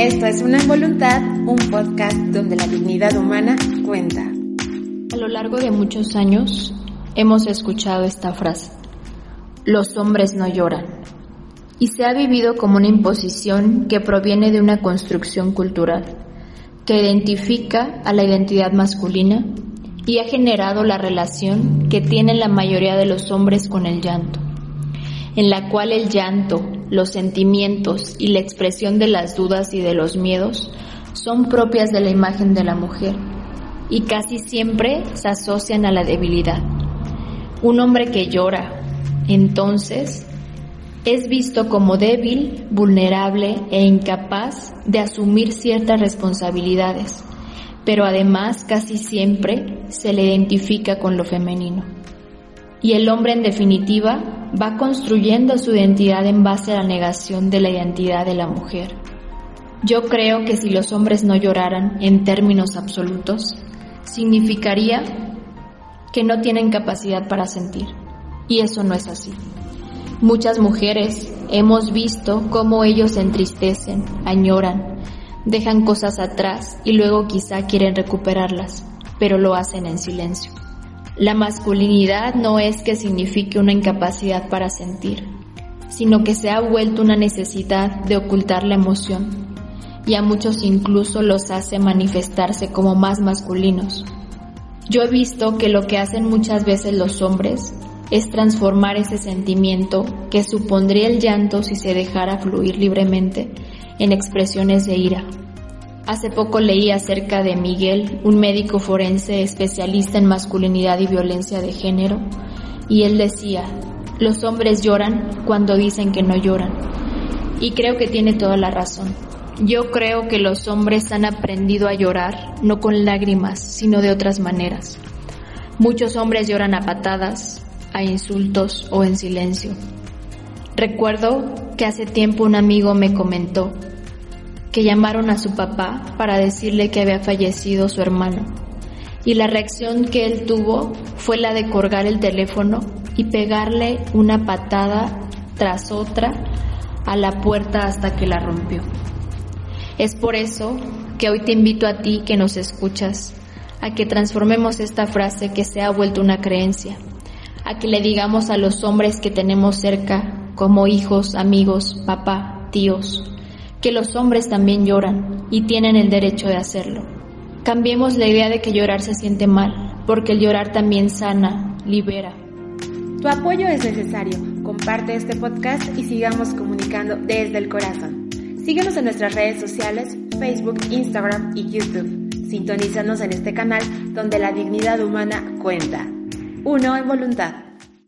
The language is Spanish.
Esto es Una Voluntad, un podcast donde la dignidad humana cuenta. A lo largo de muchos años hemos escuchado esta frase, los hombres no lloran, y se ha vivido como una imposición que proviene de una construcción cultural, que identifica a la identidad masculina y ha generado la relación que tienen la mayoría de los hombres con el llanto, en la cual el llanto, los sentimientos y la expresión de las dudas y de los miedos son propias de la imagen de la mujer y casi siempre se asocian a la debilidad. Un hombre que llora, entonces, es visto como débil, vulnerable e incapaz de asumir ciertas responsabilidades pero además casi siempre se le identifica con lo femenino. Y el hombre en definitiva va construyendo su identidad en base a la negación de la identidad de la mujer. Yo creo que si los hombres no lloraran en términos absolutos, significaría que no tienen capacidad para sentir. Y eso no es así. Muchas mujeres hemos visto cómo ellos se entristecen, añoran, dejan cosas atrás y luego quizá quieren recuperarlas, pero lo hacen en silencio. La masculinidad no es que signifique una incapacidad para sentir, sino que se ha vuelto una necesidad de ocultar la emoción, y a muchos incluso los hace manifestarse como más masculinos. Yo he visto que lo que hacen muchas veces los hombres es transformar ese sentimiento que supondría el llanto si se dejara fluir libremente en expresiones de ira. Hace poco leí acerca de Miguel, un médico forense especialista en masculinidad y violencia de género, y él decía, los hombres lloran cuando dicen que no lloran. Y creo que tiene toda la razón. Yo creo que los hombres han aprendido a llorar, no con lágrimas, sino de otras maneras. Muchos hombres lloran a patadas, a insultos o en silencio. Recuerdo que hace tiempo un amigo me comentó que llamaron a su papá para decirle que había fallecido su hermano. Y la reacción que él tuvo fue la de colgar el teléfono y pegarle una patada tras otra a la puerta hasta que la rompió. Es por eso que hoy te invito a ti que nos escuchas a que transformemos esta frase que se ha vuelto una creencia, a que le digamos a los hombres que tenemos cerca, como hijos, amigos, papá, tíos, que los hombres también lloran y tienen el derecho de hacerlo. Cambiemos la idea de que llorar se siente mal, porque el llorar también sana, libera. Tu apoyo es necesario. Comparte este podcast y sigamos comunicando desde el corazón. Síguenos en nuestras redes sociales, Facebook, Instagram y YouTube. Sintonízanos en este canal donde la dignidad humana cuenta. Uno en voluntad.